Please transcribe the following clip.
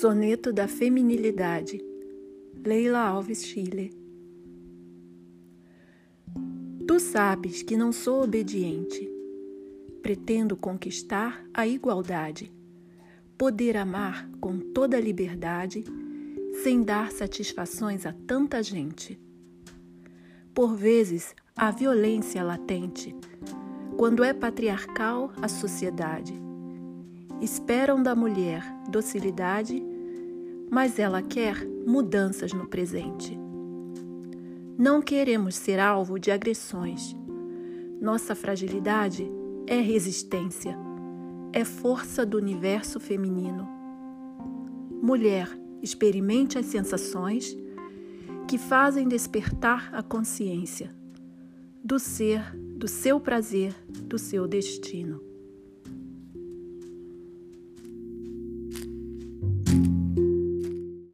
Soneto da Feminilidade, Leila Alves Chile. Tu sabes que não sou obediente. Pretendo conquistar a igualdade, poder amar com toda a liberdade, sem dar satisfações a tanta gente. Por vezes, a violência latente, quando é patriarcal a sociedade Esperam da mulher docilidade, mas ela quer mudanças no presente. Não queremos ser alvo de agressões. Nossa fragilidade é resistência, é força do universo feminino. Mulher, experimente as sensações que fazem despertar a consciência do ser, do seu prazer, do seu destino.